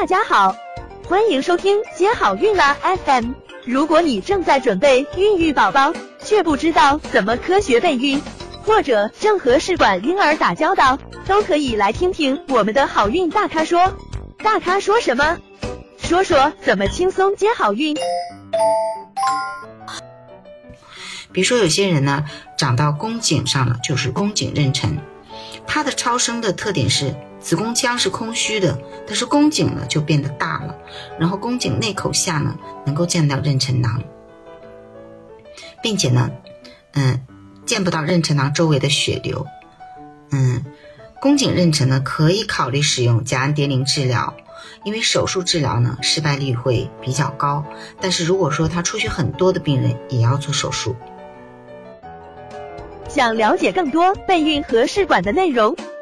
大家好，欢迎收听接好运啦 FM。如果你正在准备孕育宝宝，却不知道怎么科学备孕，或者正和试管婴儿打交道，都可以来听听我们的好运大咖说。大咖说什么？说说怎么轻松接好运。比如说有些人呢，长到宫颈上了，就是宫颈妊娠，它的超声的特点是子宫腔是空虚的，但是宫颈呢就变得大了，然后宫颈内口下呢能够见到妊娠囊，并且呢，嗯，见不到妊娠囊周围的血流，嗯，宫颈妊娠呢可以考虑使用甲氨蝶呤治疗，因为手术治疗呢失败率会比较高，但是如果说他出血很多的病人也要做手术。想了解更多备孕和试管的内容，